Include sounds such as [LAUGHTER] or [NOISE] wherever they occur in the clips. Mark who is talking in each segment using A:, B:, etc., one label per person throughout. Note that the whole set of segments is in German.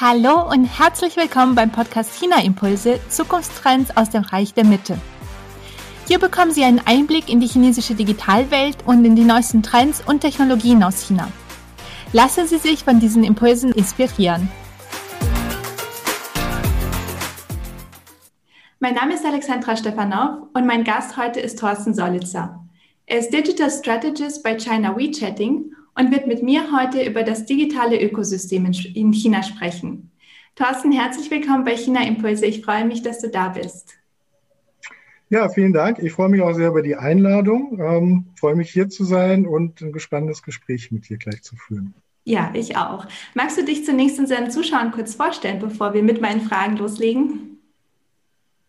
A: Hallo und herzlich willkommen beim Podcast China Impulse Zukunftstrends aus dem Reich der Mitte. Hier bekommen Sie einen Einblick in die chinesische Digitalwelt und in die neuesten Trends und Technologien aus China. Lassen Sie sich von diesen Impulsen inspirieren. Mein Name ist Alexandra Stefanov und mein Gast heute ist Thorsten Solitzer. Er ist Digital Strategist bei China WeChatting und wird mit mir heute über das digitale Ökosystem in China sprechen. Thorsten, herzlich willkommen bei China Impulse. Ich freue mich, dass du da bist.
B: Ja, vielen Dank. Ich freue mich auch sehr über die Einladung. Ähm, freue mich hier zu sein und ein gespanntes Gespräch mit dir gleich zu führen.
A: Ja, ich auch. Magst du dich zunächst unseren Zuschauern kurz vorstellen, bevor wir mit meinen Fragen loslegen?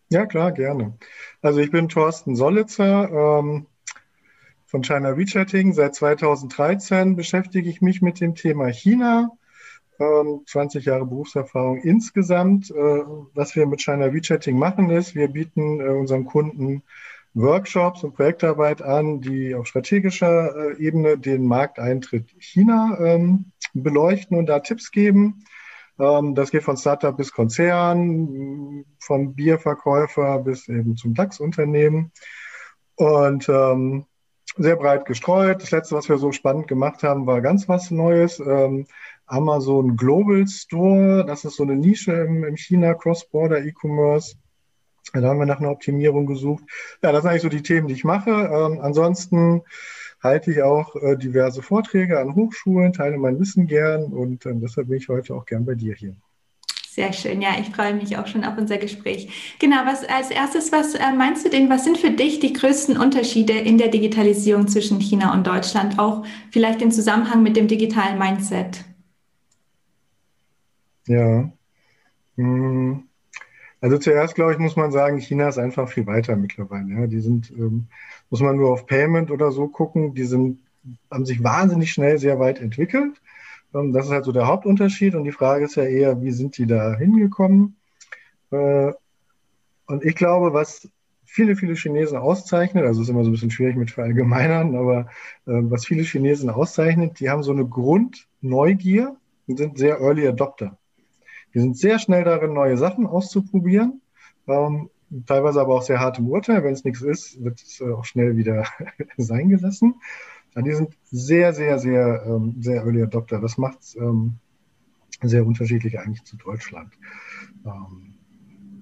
B: Ja, klar, gerne. Also ich bin Thorsten Sollitzer, ähm, von China WeChatting. Seit 2013 beschäftige ich mich mit dem Thema China. 20 ähm, Jahre Berufserfahrung insgesamt. Äh, was wir mit China WeChatting machen ist, wir bieten äh, unseren Kunden Workshops und Projektarbeit an, die auf strategischer äh, Ebene den Markteintritt China ähm, beleuchten und da Tipps geben. Ähm, das geht von Startup bis Konzern, von Bierverkäufer bis eben zum DAX-Unternehmen. Und sehr breit gestreut. Das letzte, was wir so spannend gemacht haben, war ganz was Neues. Ähm, Amazon Global Store, das ist so eine Nische im, im China Cross-Border E-Commerce. Da haben wir nach einer Optimierung gesucht. Ja, das sind eigentlich so die Themen, die ich mache. Ähm, ansonsten halte ich auch äh, diverse Vorträge an Hochschulen, teile mein Wissen gern und äh, deshalb bin ich heute auch gern bei dir hier.
A: Sehr schön, ja, ich freue mich auch schon auf unser Gespräch. Genau, was als erstes, was äh, meinst du denn, was sind für dich die größten Unterschiede in der Digitalisierung zwischen China und Deutschland, auch vielleicht im Zusammenhang mit dem digitalen Mindset?
B: Ja. Hm. Also zuerst, glaube ich, muss man sagen, China ist einfach viel weiter mittlerweile. Ja. Die sind, ähm, muss man nur auf Payment oder so gucken, die sind, haben sich wahnsinnig schnell sehr weit entwickelt. Das ist halt so der Hauptunterschied. Und die Frage ist ja eher, wie sind die da hingekommen? Äh, und ich glaube, was viele, viele Chinesen auszeichnet, also ist immer so ein bisschen schwierig mit Verallgemeinern, aber äh, was viele Chinesen auszeichnet, die haben so eine Grundneugier und sind sehr Early Adopter. Die sind sehr schnell darin, neue Sachen auszuprobieren, ähm, teilweise aber auch sehr hart im Urteil. Wenn es nichts ist, wird es äh, auch schnell wieder [LAUGHS] sein gelassen. Ja, die sind sehr, sehr, sehr, ähm, sehr Early Adopter. Das macht es ähm, sehr unterschiedlich eigentlich zu Deutschland. Ähm,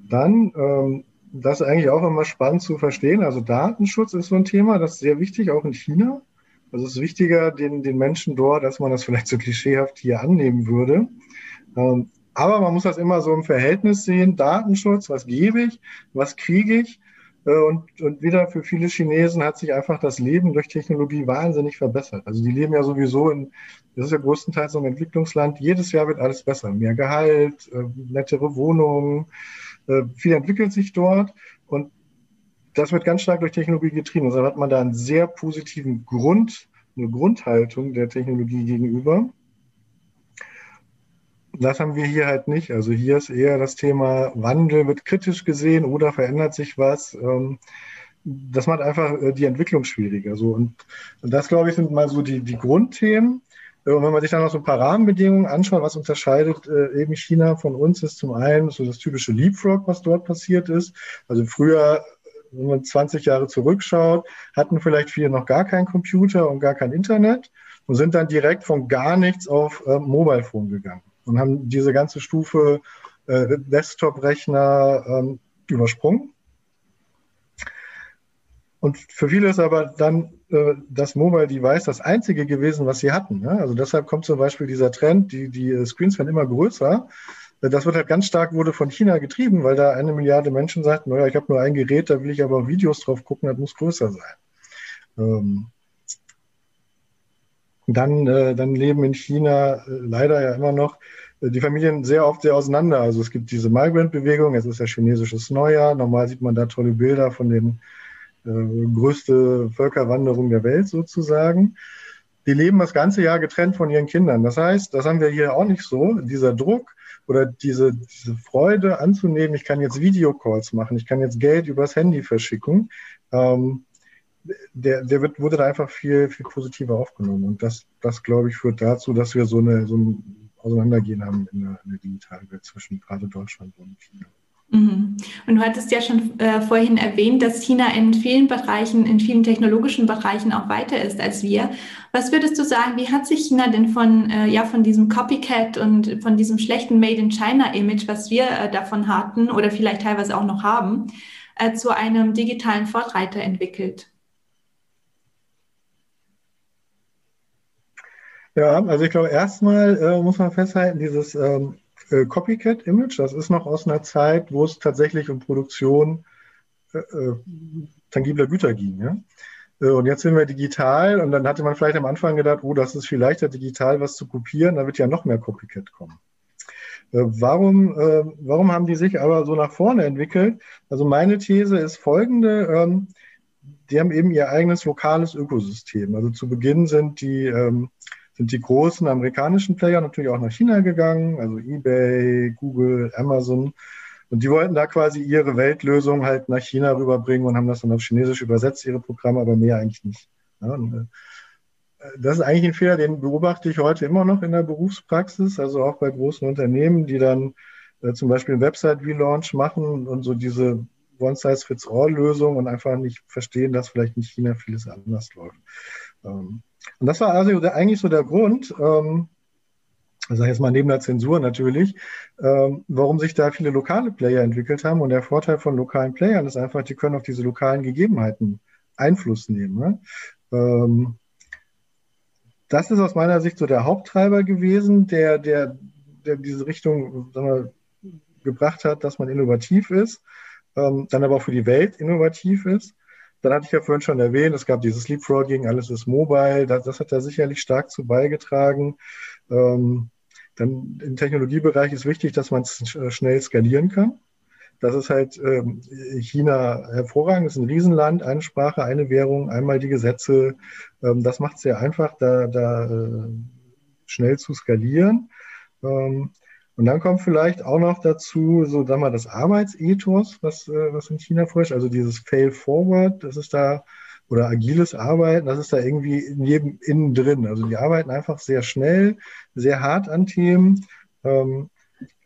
B: dann, ähm, das ist eigentlich auch immer spannend zu verstehen. Also Datenschutz ist so ein Thema, das ist sehr wichtig, auch in China. Also es ist wichtiger den, den Menschen dort, als man das vielleicht so [LAUGHS] klischeehaft hier annehmen würde. Ähm, aber man muss das immer so im Verhältnis sehen. Datenschutz, was gebe ich, was kriege ich? Äh, und, und wieder für viele Chinesen hat sich einfach das Leben durch Technologie wahnsinnig verbessert. Also die leben ja sowieso in, das ist ja größtenteils so ein Entwicklungsland. Jedes Jahr wird alles besser. Mehr Gehalt, äh, nettere Wohnungen, äh, viel entwickelt sich dort. Und das wird ganz stark durch Technologie getrieben. Also hat man da einen sehr positiven Grund, eine Grundhaltung der Technologie gegenüber. Das haben wir hier halt nicht. Also hier ist eher das Thema Wandel wird kritisch gesehen oder verändert sich was. Ähm, das macht einfach äh, die Entwicklung schwieriger. So und, das glaube ich sind mal so die, die Grundthemen. Äh, und wenn man sich dann noch so ein paar Rahmenbedingungen anschaut, was unterscheidet äh, eben China von uns, ist zum einen so das typische Leapfrog, was dort passiert ist. Also früher, wenn man 20 Jahre zurückschaut, hatten vielleicht viele noch gar keinen Computer und gar kein Internet und sind dann direkt von gar nichts auf äh, Mobile Phone gegangen und haben diese ganze Stufe äh, Desktop-Rechner ähm, übersprungen. Und für viele ist aber dann äh, das Mobile Device das einzige gewesen, was sie hatten. Ne? Also deshalb kommt zum Beispiel dieser Trend, die, die Screens werden immer größer. Äh, das wird halt ganz stark wurde von China getrieben, weil da eine Milliarde Menschen sagten, naja, ich habe nur ein Gerät, da will ich aber Videos drauf gucken, das muss größer sein. Ähm, dann, äh, dann leben in China äh, leider ja immer noch äh, die Familien sehr oft sehr auseinander. Also es gibt diese Migrant-Bewegung, es ist ja chinesisches Neujahr. Normal sieht man da tolle Bilder von den äh, größte Völkerwanderung der Welt sozusagen. Die leben das ganze Jahr getrennt von ihren Kindern. Das heißt, das haben wir hier auch nicht so. Dieser Druck oder diese, diese Freude anzunehmen, ich kann jetzt Videocalls machen, ich kann jetzt Geld übers Handy verschicken. Ähm, der, der wird, wurde da einfach viel, viel positiver aufgenommen. Und das, das glaube ich, führt dazu, dass wir so, eine, so ein auseinandergehen haben in der, in der Digitalwelt zwischen gerade Deutschland und China.
A: Mhm. Und du hattest ja schon äh, vorhin erwähnt, dass China in vielen Bereichen, in vielen technologischen Bereichen auch weiter ist als wir. Was würdest du sagen, wie hat sich China denn von, äh, ja, von diesem Copycat und von diesem schlechten Made in China-Image, was wir äh, davon hatten oder vielleicht teilweise auch noch haben, äh, zu einem digitalen Vorreiter entwickelt?
B: Ja, also ich glaube, erstmal äh, muss man festhalten, dieses ähm, äh, Copycat-Image. Das ist noch aus einer Zeit, wo es tatsächlich um Produktion äh, äh, tangibler Güter ging. Ja? Äh, und jetzt sind wir digital und dann hatte man vielleicht am Anfang gedacht, oh, das ist viel leichter digital was zu kopieren, da wird ja noch mehr Copycat kommen. Äh, warum, äh, warum haben die sich aber so nach vorne entwickelt? Also meine These ist folgende. Ähm, die haben eben ihr eigenes lokales Ökosystem. Also zu Beginn sind die ähm, sind die großen amerikanischen Player natürlich auch nach China gegangen, also eBay, Google, Amazon. Und die wollten da quasi ihre Weltlösung halt nach China rüberbringen und haben das dann auf Chinesisch übersetzt, ihre Programme, aber mehr eigentlich nicht. Ja, äh, das ist eigentlich ein Fehler, den beobachte ich heute immer noch in der Berufspraxis, also auch bei großen Unternehmen, die dann äh, zum Beispiel einen Website-Relaunch machen und so diese One-Size-Fits-All-Lösung und einfach nicht verstehen, dass vielleicht in China vieles anders läuft. Ähm, und das war also eigentlich so der Grund, ähm, sage jetzt mal neben der Zensur natürlich, ähm, warum sich da viele lokale Player entwickelt haben. Und der Vorteil von lokalen Playern ist einfach, die können auf diese lokalen Gegebenheiten Einfluss nehmen. Ne? Ähm, das ist aus meiner Sicht so der Haupttreiber gewesen, der, der, der diese Richtung wir, gebracht hat, dass man innovativ ist, ähm, dann aber auch für die Welt innovativ ist. Dann hatte ich ja vorhin schon erwähnt, es gab dieses Leapfrogging, alles ist mobile, das, das hat da sicherlich stark zu beigetragen. Ähm, dann im Technologiebereich ist wichtig, dass man es schnell skalieren kann. Das ist halt ähm, China hervorragend, ist ein Riesenland, eine Sprache, eine Währung, einmal die Gesetze. Ähm, das macht es sehr einfach, da, da äh, schnell zu skalieren. Ähm, und dann kommt vielleicht auch noch dazu, so sagen wir, das Arbeitsethos, was, äh, was in China vorherrscht, also dieses Fail Forward, das ist da, oder agiles Arbeiten, das ist da irgendwie in jedem innen drin. Also die arbeiten einfach sehr schnell, sehr hart an Themen. Ähm,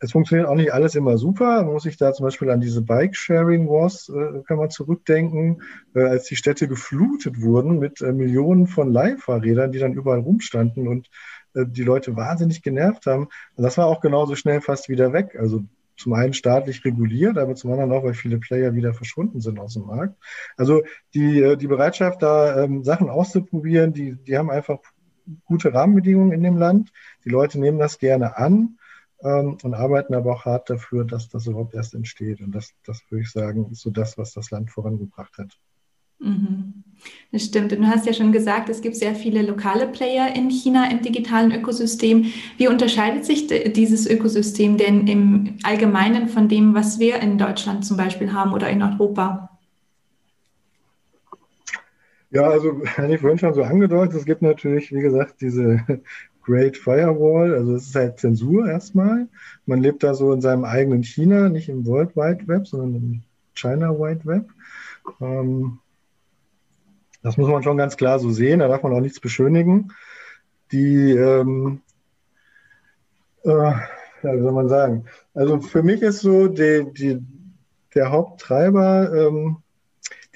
B: es funktioniert auch nicht alles immer super. Man muss sich da zum Beispiel an diese Bike-Sharing Wars, äh, kann man zurückdenken, äh, als die Städte geflutet wurden mit äh, Millionen von Leihfahrrädern, die dann überall rumstanden und die Leute wahnsinnig genervt haben. Und das war auch genauso schnell fast wieder weg. Also zum einen staatlich reguliert, aber zum anderen auch, weil viele Player wieder verschwunden sind aus dem Markt. Also die, äh, die Bereitschaft, da ähm, Sachen auszuprobieren, die, die haben einfach gute Rahmenbedingungen in dem Land. Die Leute nehmen das gerne an ähm, und arbeiten aber auch hart dafür, dass das überhaupt erst entsteht. Und das, das würde ich sagen, ist so das, was das Land vorangebracht hat.
A: Mhm. Das stimmt. Und du hast ja schon gesagt, es gibt sehr viele lokale Player in China im digitalen Ökosystem. Wie unterscheidet sich dieses Ökosystem denn im Allgemeinen von dem, was wir in Deutschland zum Beispiel haben oder in Europa?
B: Ja, also, hatte ich vorhin schon so angedeutet, es gibt natürlich, wie gesagt, diese [LAUGHS] Great Firewall, also es ist halt Zensur erstmal. Man lebt da so in seinem eigenen China, nicht im World Wide Web, sondern im China Wide Web. Ähm, das muss man schon ganz klar so sehen, da darf man auch nichts beschönigen. Die, ähm, äh, wie soll man sagen? Also für mich ist so die, die, der Haupttreiber ähm,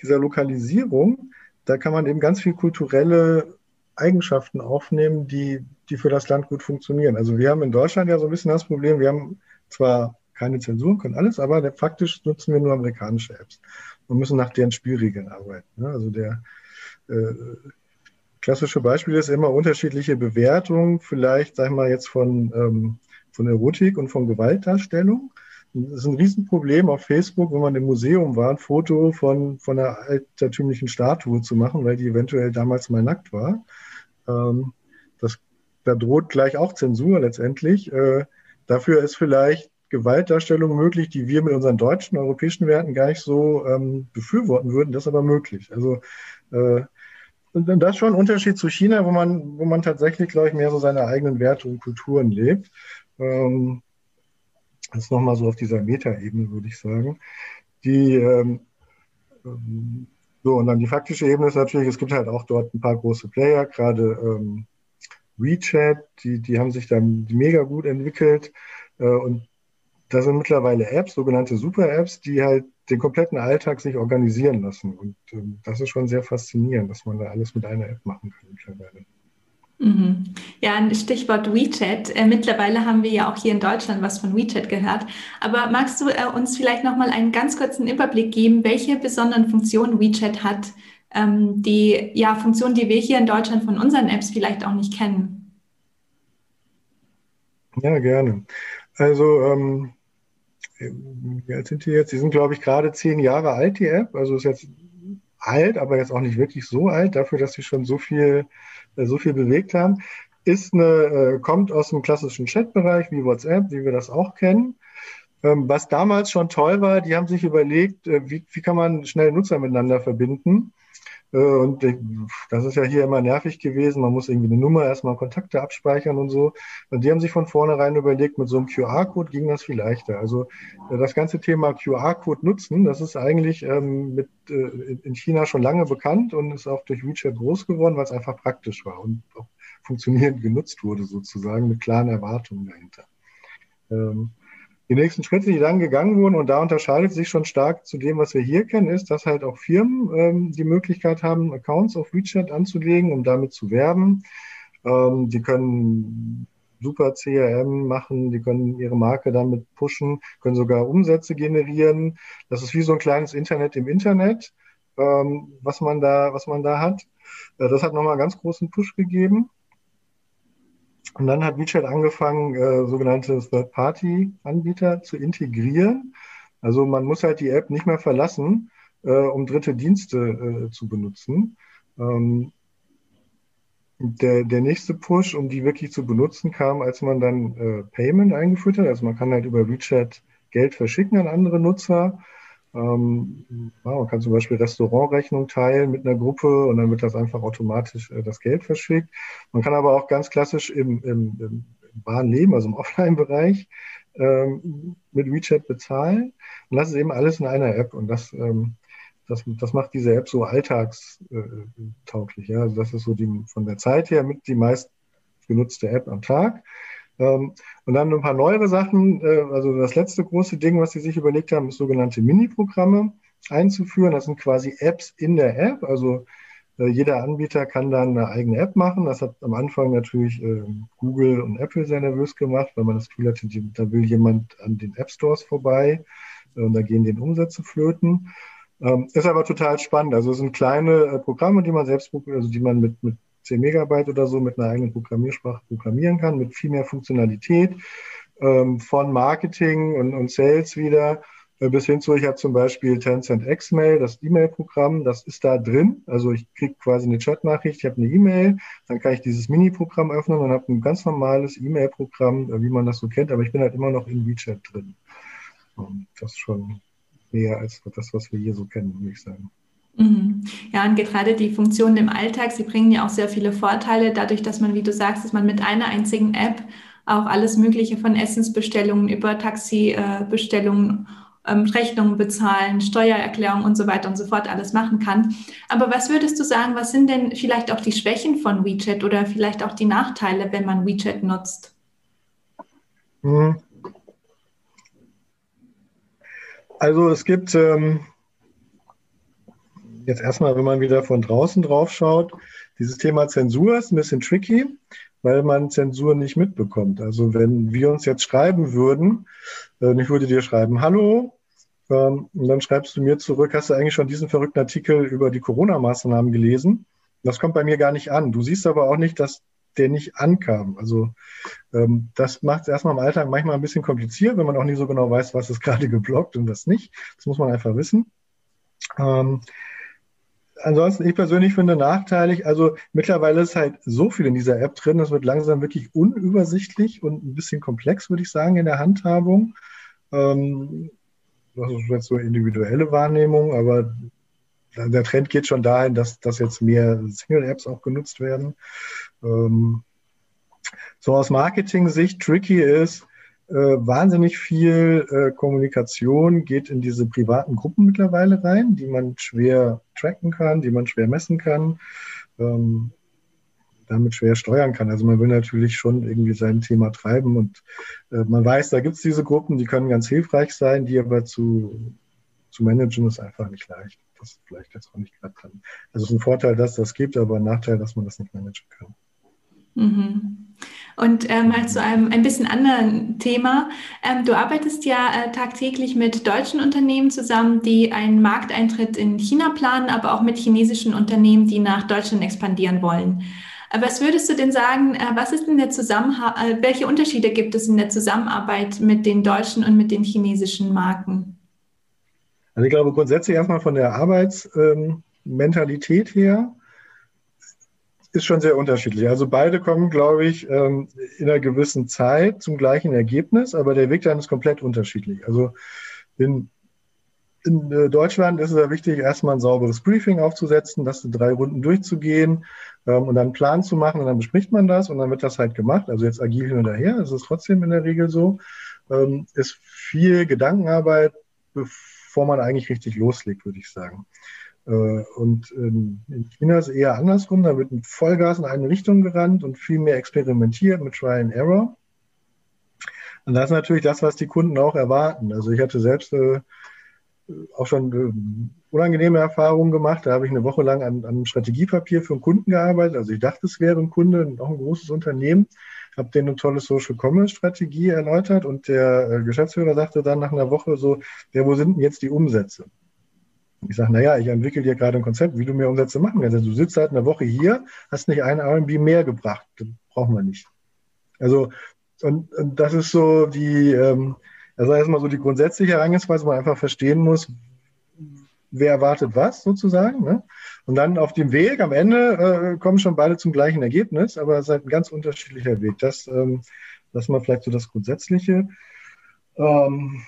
B: dieser Lokalisierung, da kann man eben ganz viel kulturelle Eigenschaften aufnehmen, die, die für das Land gut funktionieren. Also wir haben in Deutschland ja so ein bisschen das Problem, wir haben zwar keine Zensur, können alles, aber faktisch nutzen wir nur amerikanische Apps und müssen nach deren Spielregeln arbeiten. Ne? Also der, klassische Beispiel ist immer unterschiedliche Bewertungen, vielleicht, sagen wir mal, jetzt von, ähm, von Erotik und von Gewaltdarstellung. Das ist ein Riesenproblem auf Facebook, wenn man im Museum war, ein Foto von, von einer altertümlichen Statue zu machen, weil die eventuell damals mal nackt war. Ähm, das, da droht gleich auch Zensur letztendlich. Äh, dafür ist vielleicht Gewaltdarstellung möglich, die wir mit unseren deutschen, europäischen Werten gar nicht so ähm, befürworten würden. Das ist aber möglich. Also äh, und das ist schon ein Unterschied zu China, wo man, wo man tatsächlich, glaube ich, mehr so seine eigenen Werte und Kulturen lebt. Ähm, das nochmal so auf dieser Metaebene, würde ich sagen. Die, ähm, ähm, so, und dann die faktische Ebene ist natürlich, es gibt halt auch dort ein paar große Player, gerade ähm, WeChat, die, die haben sich dann mega gut entwickelt. Äh, und da sind mittlerweile Apps, sogenannte Super-Apps, die halt den kompletten Alltag sich organisieren lassen. Und ähm, das ist schon sehr faszinierend, dass man da alles mit einer App machen kann mittlerweile.
A: Mhm. Ja, ein Stichwort WeChat. Äh, mittlerweile haben wir ja auch hier in Deutschland was von WeChat gehört. Aber magst du äh, uns vielleicht noch mal einen ganz kurzen Überblick geben, welche besonderen Funktionen WeChat hat, ähm, die ja Funktionen, die wir hier in Deutschland von unseren Apps vielleicht auch nicht kennen?
B: Ja, gerne. Also ähm, wie alt sind die jetzt? Die sind, glaube ich, gerade zehn Jahre alt, die App. Also ist jetzt alt, aber jetzt auch nicht wirklich so alt, dafür, dass sie schon so viel äh, so viel bewegt haben, ist eine, äh, kommt aus dem klassischen Chatbereich wie WhatsApp, wie wir das auch kennen. Ähm, was damals schon toll war, die haben sich überlegt, äh, wie, wie kann man schnell Nutzer miteinander verbinden. Äh, und das ist ja hier immer nervig gewesen. Man muss irgendwie eine Nummer erstmal Kontakte abspeichern und so. Und die haben sich von vornherein überlegt, mit so einem QR-Code ging das viel leichter. Also äh, das ganze Thema QR-Code nutzen, das ist eigentlich ähm, mit, äh, in China schon lange bekannt und ist auch durch WeChat groß geworden, weil es einfach praktisch war und auch funktionierend genutzt wurde sozusagen mit klaren Erwartungen dahinter. Ähm, die nächsten Schritte, die dann gegangen wurden, und da unterscheidet sich schon stark zu dem, was wir hier kennen, ist, dass halt auch Firmen ähm, die Möglichkeit haben, Accounts auf WeChat anzulegen, um damit zu werben. Ähm, die können super CRM machen, die können ihre Marke damit pushen, können sogar Umsätze generieren. Das ist wie so ein kleines Internet im Internet, ähm, was man da, was man da hat. Äh, das hat nochmal einen ganz großen Push gegeben. Und dann hat WeChat angefangen, äh, sogenannte Third-Party-Anbieter zu integrieren. Also man muss halt die App nicht mehr verlassen, äh, um dritte Dienste äh, zu benutzen. Ähm, der, der nächste Push, um die wirklich zu benutzen, kam, als man dann äh, Payment eingeführt hat. Also man kann halt über WeChat Geld verschicken an andere Nutzer. Ähm, man kann zum Beispiel Restaurantrechnung teilen mit einer Gruppe und dann wird das einfach automatisch äh, das Geld verschickt. Man kann aber auch ganz klassisch im, im, im wahren Leben, also im [LAUGHS] Offline-Bereich, ähm, mit WeChat bezahlen. Und das ist eben alles in einer App und das, ähm, das, das macht diese App so alltagstauglich. Ja? Also das ist so die von der Zeit her mit die meist genutzte App am Tag. Ähm, und dann ein paar neuere Sachen. Äh, also das letzte große Ding, was sie sich überlegt haben, ist sogenannte Mini-Programme einzuführen. Das sind quasi Apps in der App. Also äh, jeder Anbieter kann dann eine eigene App machen. Das hat am Anfang natürlich äh, Google und Apple sehr nervös gemacht, weil man das Gefühl hatte, da will jemand an den App Stores vorbei und da gehen den Umsätze flöten. Ähm, ist aber total spannend. Also es sind kleine Programme, die man selbst, also die man mit, mit 10 Megabyte oder so mit einer eigenen Programmiersprache programmieren kann, mit viel mehr Funktionalität ähm, von Marketing und, und Sales wieder äh, bis hin zu, ich habe zum Beispiel Tencent X-Mail, das E-Mail-Programm, das ist da drin. Also ich kriege quasi eine Chatnachricht, ich habe eine E-Mail, dann kann ich dieses Mini-Programm öffnen und habe ein ganz normales E-Mail-Programm, äh, wie man das so kennt, aber ich bin halt immer noch in WeChat drin. Und das ist schon mehr als das, was wir hier so kennen, würde ich sagen.
A: Mhm. Ja, und gerade die Funktionen im Alltag, sie bringen ja auch sehr viele Vorteile, dadurch, dass man, wie du sagst, dass man mit einer einzigen App auch alles Mögliche von Essensbestellungen über Taxibestellungen, ähm, Rechnungen bezahlen, Steuererklärung und so weiter und so fort alles machen kann. Aber was würdest du sagen, was sind denn vielleicht auch die Schwächen von WeChat oder vielleicht auch die Nachteile, wenn man WeChat nutzt? Mhm.
B: Also es gibt ähm jetzt erstmal, wenn man wieder von draußen drauf schaut, dieses Thema Zensur ist ein bisschen tricky, weil man Zensur nicht mitbekommt. Also wenn wir uns jetzt schreiben würden, äh, ich würde dir schreiben, hallo, ähm, und dann schreibst du mir zurück, hast du eigentlich schon diesen verrückten Artikel über die Corona-Maßnahmen gelesen? Das kommt bei mir gar nicht an. Du siehst aber auch nicht, dass der nicht ankam. Also ähm, das macht es erstmal im Alltag manchmal ein bisschen kompliziert, wenn man auch nicht so genau weiß, was ist gerade geblockt und was nicht. Das muss man einfach wissen. Ähm, ansonsten, ich persönlich finde nachteilig, also mittlerweile ist halt so viel in dieser App drin, das wird langsam wirklich unübersichtlich und ein bisschen komplex, würde ich sagen, in der Handhabung. Ähm, das ist jetzt so individuelle Wahrnehmung, aber der Trend geht schon dahin, dass, dass jetzt mehr Single-Apps auch genutzt werden. Ähm, so aus Marketing-Sicht tricky ist, wahnsinnig viel äh, Kommunikation geht in diese privaten Gruppen mittlerweile rein, die man schwer tracken kann, die man schwer messen kann. Ähm, damit schwer steuern kann. Also man will natürlich schon irgendwie sein Thema treiben und äh, man weiß, da gibt es diese Gruppen, die können ganz hilfreich sein, die aber zu, zu managen ist einfach nicht leicht. Das vielleicht jetzt auch nicht gerade kann. Also es ist ein Vorteil, dass das gibt, aber ein Nachteil, dass man das nicht managen kann.
A: Mhm. Und äh, mal zu einem ein bisschen anderen Thema. Ähm, du arbeitest ja äh, tagtäglich mit deutschen Unternehmen zusammen, die einen Markteintritt in China planen, aber auch mit chinesischen Unternehmen, die nach Deutschland expandieren wollen. Äh, was würdest du denn sagen, äh, was ist denn der Zusammenhang, äh, welche Unterschiede gibt es in der Zusammenarbeit mit den deutschen und mit den chinesischen Marken?
B: Also ich glaube grundsätzlich erstmal von der Arbeitsmentalität ähm, her ist schon sehr unterschiedlich. Also beide kommen, glaube ich, ähm, in einer gewissen Zeit zum gleichen Ergebnis, aber der Weg dann ist komplett unterschiedlich. Also in, in äh, Deutschland ist es ja wichtig, erstmal ein sauberes Briefing aufzusetzen, das in drei Runden durchzugehen ähm, und dann einen Plan zu machen und dann bespricht man das und dann wird das halt gemacht. Also jetzt agil hin und her, das ist trotzdem in der Regel so. Ähm, ist viel Gedankenarbeit, bevor man eigentlich richtig loslegt, würde ich sagen. Äh, und in China ist es eher andersrum, da wird mit Vollgas in eine Richtung gerannt und viel mehr experimentiert mit Trial and Error. Und das ist natürlich das, was die Kunden auch erwarten. Also ich hatte selbst äh, auch schon äh, unangenehme Erfahrungen gemacht. Da habe ich eine Woche lang an, einem Strategiepapier für einen Kunden gearbeitet. Also ich dachte, es wäre ein Kunde, auch ein großes Unternehmen. Habe denen eine tolle Social Commerce Strategie erläutert und der Geschäftsführer sagte dann nach einer Woche so, ja, wo sind denn jetzt die Umsätze? Ich sage, naja, ich entwickle dir gerade ein Konzept, wie du mehr Umsätze machen kannst. Also du sitzt seit einer Woche hier, hast nicht ein RB mehr gebracht. Das brauchen wir nicht. Also, und, und das ist so die, ähm, also erstmal so die grundsätzliche Herangehensweise, wo man einfach verstehen muss, wer erwartet was sozusagen. Ne? Und dann auf dem Weg am Ende äh, kommen schon beide zum gleichen Ergebnis, aber es ist halt ein ganz unterschiedlicher Weg. Das, ähm, das ist mal vielleicht so das Grundsätzliche. Ähm,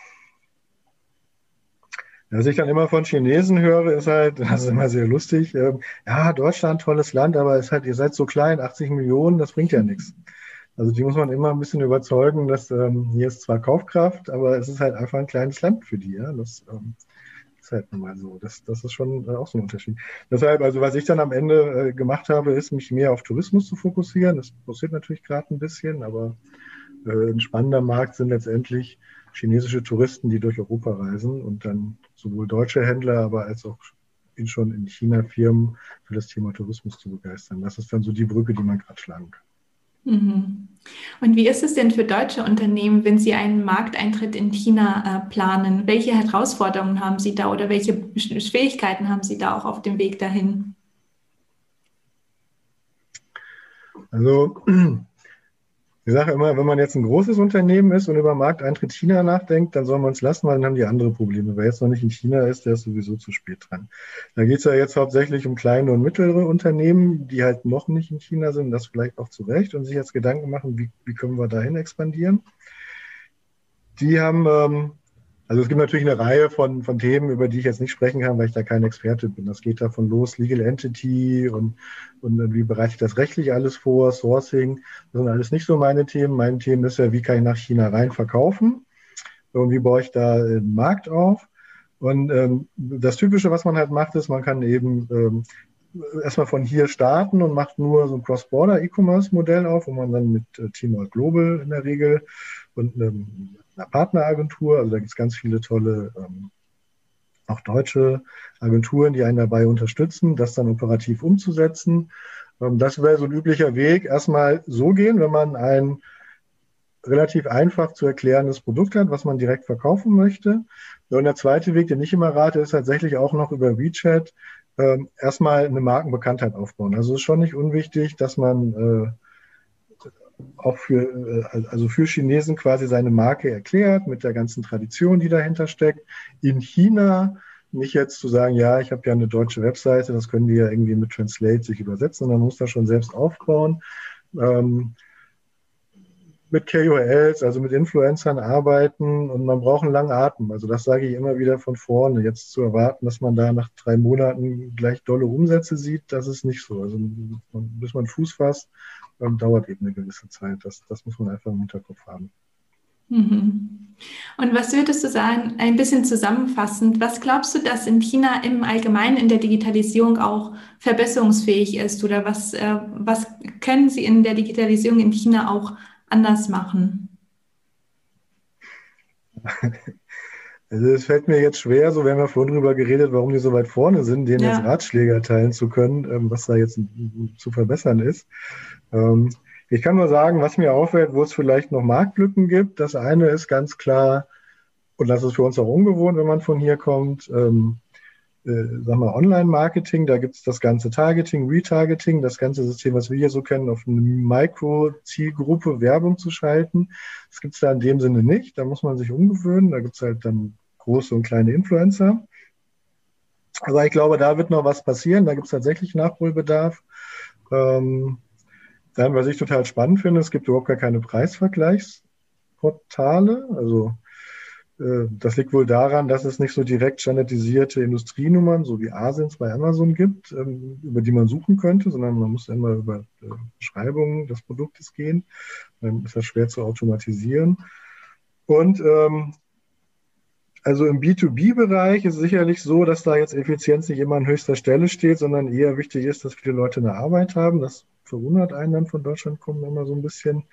B: was ich dann immer von Chinesen höre, ist halt, [LAUGHS] das ist immer sehr lustig, ähm, ja, Deutschland, tolles Land, aber ist halt, ihr seid so klein, 80 Millionen, das bringt ja nichts. Also die muss man immer ein bisschen überzeugen, dass ähm, hier ist zwar Kaufkraft, aber es ist halt einfach ein kleines Land für die. Ja? Das ähm, ist halt nun mal so. Das, das ist schon äh, auch so ein Unterschied. Deshalb, also was ich dann am Ende äh, gemacht habe, ist, mich mehr auf Tourismus zu fokussieren. Das passiert natürlich gerade ein bisschen, aber äh, ein spannender Markt sind letztendlich chinesische Touristen, die durch Europa reisen und dann sowohl deutsche Händler, aber als auch in schon in China Firmen für das Thema Tourismus zu begeistern. Das ist dann so die Brücke, die man gerade schlagen kann.
A: Mhm. Und wie ist es denn für deutsche Unternehmen, wenn sie einen Markteintritt in China äh, planen? Welche Herausforderungen haben Sie da oder welche Schwierigkeiten haben Sie da auch auf dem Weg dahin?
B: Also [CLEARS THROAT] ich sage immer, wenn man jetzt ein großes Unternehmen ist und über Markteintritt China nachdenkt, dann soll man es lassen, weil dann haben die andere Probleme. Wer jetzt noch nicht in China ist, der ist sowieso zu spät dran. Da geht es ja jetzt hauptsächlich um kleine und mittlere Unternehmen, die halt noch nicht in China sind, das vielleicht auch zu Recht und sich jetzt Gedanken machen, wie, wie können wir dahin expandieren. Die haben ähm, also es gibt natürlich eine Reihe von, von Themen, über die ich jetzt nicht sprechen kann, weil ich da kein Experte bin. Das geht davon los, Legal Entity und, und wie bereite ich das rechtlich alles vor, Sourcing. Das sind alles nicht so meine Themen. Mein Thema ist ja, wie kann ich nach China rein verkaufen und wie baue ich da einen Markt auf. Und ähm, das Typische, was man halt macht, ist, man kann eben ähm, erstmal von hier starten und macht nur so ein Cross-Border-E-Commerce-Modell auf, wo man dann mit äh, Teamwork Global in der Regel und einem einer Partneragentur. Also da gibt es ganz viele tolle, ähm, auch deutsche Agenturen, die einen dabei unterstützen, das dann operativ umzusetzen. Ähm, das wäre so ein üblicher Weg. Erstmal so gehen, wenn man ein relativ einfach zu erklärendes Produkt hat, was man direkt verkaufen möchte. Und der zweite Weg, den ich immer rate, ist tatsächlich auch noch über WeChat ähm, erstmal eine Markenbekanntheit aufbauen. Also es ist schon nicht unwichtig, dass man äh, auch für, äh, also für Chinesen quasi seine Marke erklärt mit der ganzen Tradition, die dahinter steckt. In China nicht jetzt zu sagen, ja, ich habe ja eine deutsche Webseite, das können die ja irgendwie mit Translate sich übersetzen, sondern man muss das schon selbst aufbauen. Ähm, mit KOLs, also mit Influencern arbeiten und man braucht einen langen Atem. Also das sage ich immer wieder von vorne. Jetzt zu erwarten, dass man da nach drei Monaten gleich dolle Umsätze sieht, das ist nicht so. Also bis man Fuß fasst, ähm, dauert eben eine gewisse Zeit. Das, das muss man einfach im Hinterkopf haben.
A: Mhm. Und was würdest du sagen, ein bisschen zusammenfassend, was glaubst du, dass in China im Allgemeinen in der Digitalisierung auch verbesserungsfähig ist oder was, äh, was können sie in der Digitalisierung in China auch anders machen? [LAUGHS]
B: Also es fällt mir jetzt schwer, so wir haben ja vorhin drüber geredet, warum die so weit vorne sind, denen ja. jetzt Ratschläge erteilen zu können, ähm, was da jetzt zu verbessern ist. Ähm, ich kann nur sagen, was mir auffällt, wo es vielleicht noch Marktlücken gibt. Das eine ist ganz klar, und das ist für uns auch ungewohnt, wenn man von hier kommt, ähm, äh, sag mal, Online-Marketing, da gibt es das ganze Targeting, Retargeting, das ganze System, was wir hier so kennen, auf eine Mikro-Zielgruppe Werbung zu schalten. Das gibt es da in dem Sinne nicht. Da muss man sich umgewöhnen. Da gibt es halt dann große und kleine Influencer. Aber ich glaube, da wird noch was passieren. Da gibt es tatsächlich Nachholbedarf. Ähm, dann, was ich total spannend finde, es gibt überhaupt gar keine Preisvergleichsportale. Also äh, das liegt wohl daran, dass es nicht so direkt standardisierte Industrienummern, so wie Asins bei Amazon gibt, ähm, über die man suchen könnte, sondern man muss immer über äh, Beschreibungen des Produktes gehen. Dann ist das schwer zu automatisieren. Und ähm, also im B2B-Bereich ist es sicherlich so, dass da jetzt Effizienz nicht immer an höchster Stelle steht, sondern eher wichtig ist, dass viele Leute eine Arbeit haben. Das verwundert einen dann von Deutschland kommen immer so ein bisschen.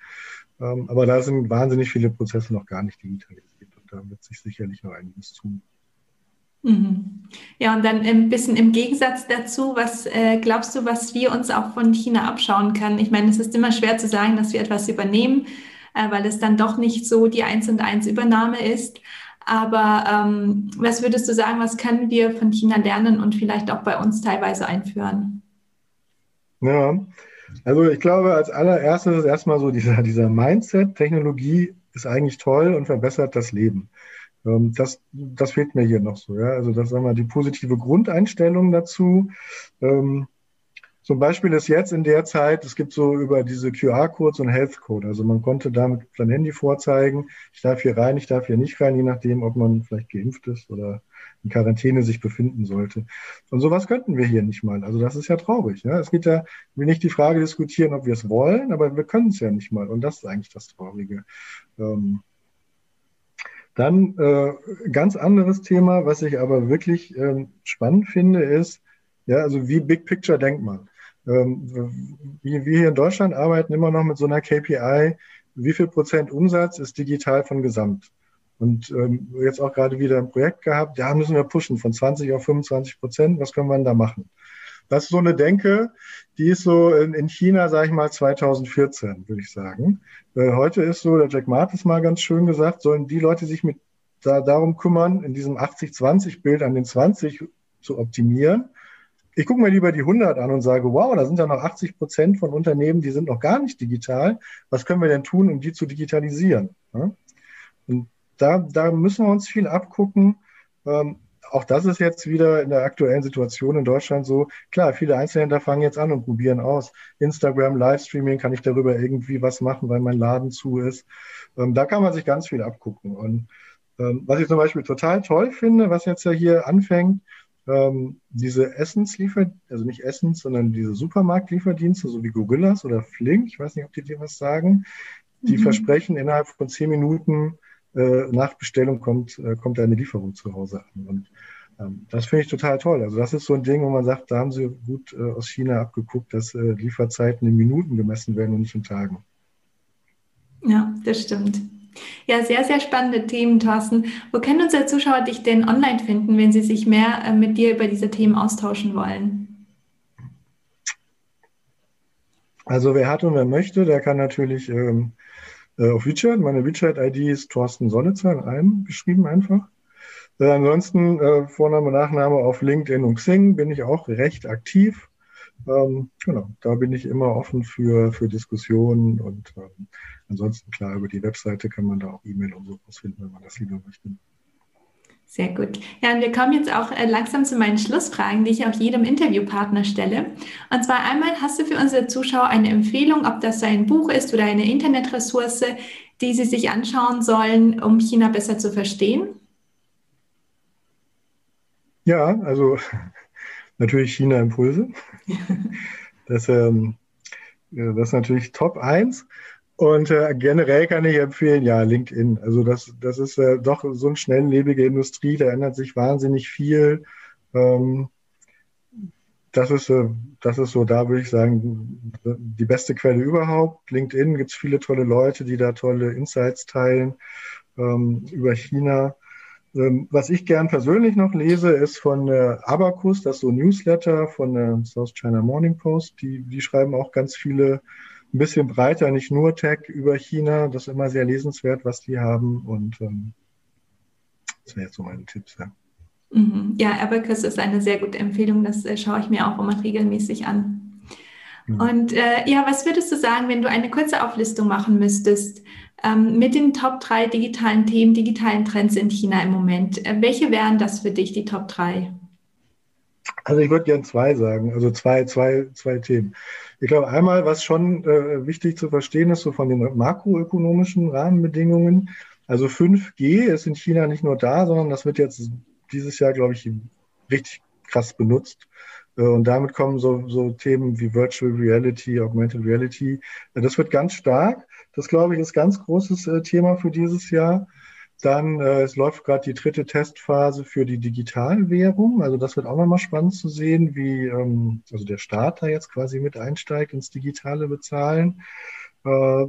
B: Ähm, aber da sind wahnsinnig viele Prozesse noch gar nicht digitalisiert da wird sich sicherlich noch einiges tun.
A: Mhm. Ja, und dann ein bisschen im Gegensatz dazu, was äh, glaubst du, was wir uns auch von China abschauen können? Ich meine, es ist immer schwer zu sagen, dass wir etwas übernehmen, äh, weil es dann doch nicht so die Eins und Eins Übernahme ist. Aber ähm, was würdest du sagen, was können wir von China lernen und vielleicht auch bei uns teilweise einführen?
B: Ja, also ich glaube, als allererstes ist erstmal so dieser, dieser Mindset, Technologie ist eigentlich toll und verbessert das Leben. Ähm, das, das fehlt mir hier noch so. Ja? Also das sagen wir die positive Grundeinstellung dazu. Ähm, zum Beispiel ist jetzt in der Zeit, es gibt so über diese QR-Codes und Health-Code. Also man konnte damit sein Handy vorzeigen, ich darf hier rein, ich darf hier nicht rein, je nachdem, ob man vielleicht geimpft ist oder in Quarantäne sich befinden sollte. Und sowas könnten wir hier nicht mal. Also das ist ja traurig. Ja? Es geht ja, ich nicht die Frage diskutieren, ob wir es wollen, aber wir können es ja nicht mal. Und das ist eigentlich das Traurige. Ähm, dann äh, ganz anderes Thema, was ich aber wirklich ähm, spannend finde, ist, ja, also wie Big Picture denkt man. Ähm, wir, wir hier in Deutschland arbeiten immer noch mit so einer KPI, wie viel Prozent Umsatz ist digital von Gesamt. Und ähm, jetzt auch gerade wieder ein Projekt gehabt, ja, müssen wir pushen von 20 auf 25 Prozent, was können wir denn da machen? Das ist so eine Denke, die ist so in, in China, sage ich mal, 2014, würde ich sagen. Äh, heute ist so, der Jack Martis mal ganz schön gesagt, sollen die Leute sich mit da, darum kümmern, in diesem 80-20-Bild an den 20 zu optimieren ich gucke mir lieber die 100 an und sage, wow, da sind ja noch 80 Prozent von Unternehmen, die sind noch gar nicht digital. Was können wir denn tun, um die zu digitalisieren? Und da, da müssen wir uns viel abgucken. Ähm, auch das ist jetzt wieder in der aktuellen Situation in Deutschland so. Klar, viele Einzelhändler fangen jetzt an und probieren aus. Instagram, Livestreaming, kann ich darüber irgendwie was machen, weil mein Laden zu ist. Ähm, da kann man sich ganz viel abgucken. Und ähm, was ich zum Beispiel total toll finde, was jetzt ja hier anfängt, ähm, diese Essensliefer, also nicht Essens, sondern diese Supermarktlieferdienste, so wie Gorillas oder Flink, ich weiß nicht, ob die dir was sagen, die mhm. versprechen, innerhalb von zehn Minuten äh, nach Bestellung kommt, äh, kommt eine Lieferung zu Hause an. Und ähm, das finde ich total toll. Also das ist so ein Ding, wo man sagt, da haben sie gut äh, aus China abgeguckt, dass äh, Lieferzeiten in Minuten gemessen werden und nicht in Tagen.
A: Ja, das stimmt. Ja, sehr, sehr spannende Themen, Thorsten. Wo können unsere Zuschauer dich denn online finden, wenn sie sich mehr äh, mit dir über diese Themen austauschen wollen?
B: Also wer hat und wer möchte, der kann natürlich ähm, äh, auf WeChat, meine WeChat-ID ist Thorsten Sonnitzer geschrieben einfach. Äh, ansonsten äh, Vorname, Nachname auf LinkedIn und Xing bin ich auch recht aktiv. Ähm, genau, da bin ich immer offen für, für Diskussionen und ähm, ansonsten klar, über die Webseite kann man da auch E-Mail und sowas finden, wenn man das lieber möchte.
A: Sehr gut. Ja, und wir kommen jetzt auch äh, langsam zu meinen Schlussfragen, die ich auch jedem Interviewpartner stelle. Und zwar einmal, hast du für unsere Zuschauer eine Empfehlung, ob das ein Buch ist oder eine Internetressource, die sie sich anschauen sollen, um China besser zu verstehen?
B: Ja, also natürlich China Impulse. [LAUGHS] Das, ähm, das ist natürlich Top 1. Und äh, generell kann ich empfehlen, ja, LinkedIn. Also das, das ist äh, doch so eine schnelllebige Industrie, da ändert sich wahnsinnig viel. Ähm, das ist, äh, das ist so, da würde ich sagen, die beste Quelle überhaupt. LinkedIn gibt es viele tolle Leute, die da tolle Insights teilen ähm, über China. Ähm, was ich gern persönlich noch lese, ist von äh, Abacus, das ist so ein Newsletter von der South China Morning Post. Die, die schreiben auch ganz viele, ein bisschen breiter, nicht nur Tech über China. Das ist immer sehr lesenswert, was die haben. Und ähm, das wären jetzt so meine Tipps. Ja.
A: Mhm. Ja, Abacus ist eine sehr gute Empfehlung. Das äh, schaue ich mir auch immer regelmäßig an. Mhm. Und äh, ja, was würdest du sagen, wenn du eine kurze Auflistung machen müsstest? Ähm, mit den Top 3 digitalen Themen, digitalen Trends in China im Moment. Äh, welche wären das für dich, die Top 3?
B: Also ich würde gerne zwei sagen, also zwei, zwei, zwei Themen. Ich glaube, einmal, was schon äh, wichtig zu verstehen ist, so von den makroökonomischen Rahmenbedingungen. Also 5G ist in China nicht nur da, sondern das wird jetzt dieses Jahr, glaube ich, richtig krass benutzt. Äh, und damit kommen so, so Themen wie Virtual Reality, Augmented Reality. Das wird ganz stark. Das, glaube ich, ist ganz großes äh, Thema für dieses Jahr. Dann, äh, es läuft gerade die dritte Testphase für die Digitalwährung. Also das wird auch nochmal spannend zu sehen, wie ähm, also der Staat da jetzt quasi mit einsteigt ins digitale Bezahlen. Äh,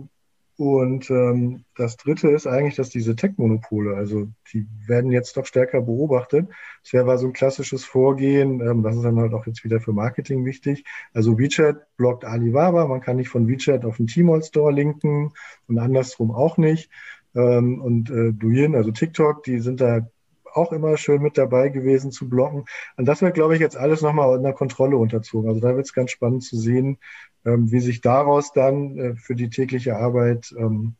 B: und ähm, das Dritte ist eigentlich, dass diese Tech-Monopole, also die werden jetzt doch stärker beobachtet. Das wäre so ein klassisches Vorgehen, ähm, das ist dann halt auch jetzt wieder für Marketing wichtig. Also WeChat blockt Alibaba, man kann nicht von WeChat auf den Tmall Store linken und andersrum auch nicht. Ähm, und äh, Douyin, also TikTok, die sind da auch immer schön mit dabei gewesen zu blocken. Und das wird, glaube ich, jetzt alles nochmal unter Kontrolle unterzogen. Also da wird es ganz spannend zu sehen, ähm, wie sich daraus dann äh, für die tägliche Arbeit ähm,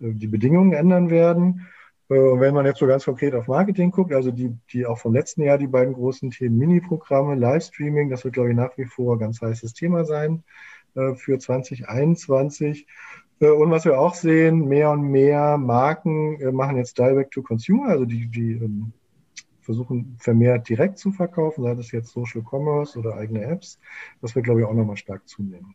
B: äh, die Bedingungen ändern werden. Äh, und wenn man jetzt so ganz konkret auf Marketing guckt, also die, die auch vom letzten Jahr die beiden großen Themen Mini-Programme, Livestreaming, das wird, glaube ich, nach wie vor ein ganz heißes Thema sein für 2021. Und was wir auch sehen, mehr und mehr Marken machen jetzt Direct to Consumer, also die, die ähm, versuchen vermehrt direkt zu verkaufen, sei das jetzt Social Commerce oder eigene Apps. Das wird, glaube ich, auch nochmal stark zunehmen.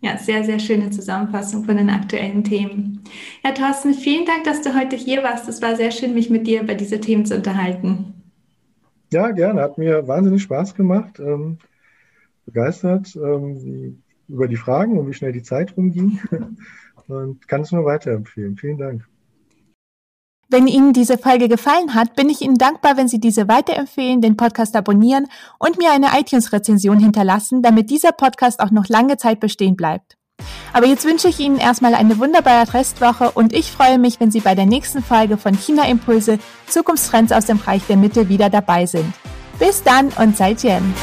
A: Ja, sehr, sehr schöne Zusammenfassung von den aktuellen Themen. Ja, Thorsten, vielen Dank, dass du heute hier warst. Es war sehr schön, mich mit dir über diese Themen zu unterhalten.
B: Ja, gerne. Hat mir wahnsinnig Spaß gemacht. Ähm, begeistert ähm, wie, über die Fragen und wie schnell die Zeit rumging. [LAUGHS] und kann es nur weiterempfehlen. Vielen Dank.
A: Wenn Ihnen diese Folge gefallen hat, bin ich Ihnen dankbar, wenn Sie diese weiterempfehlen, den Podcast abonnieren und mir eine iTunes-Rezension hinterlassen, damit dieser Podcast auch noch lange Zeit bestehen bleibt. Aber jetzt wünsche ich Ihnen erstmal eine wunderbare Restwoche und ich freue mich, wenn Sie bei der nächsten Folge von China Impulse Zukunftstrends aus dem Reich der Mitte wieder dabei sind. Bis dann und seid Jen.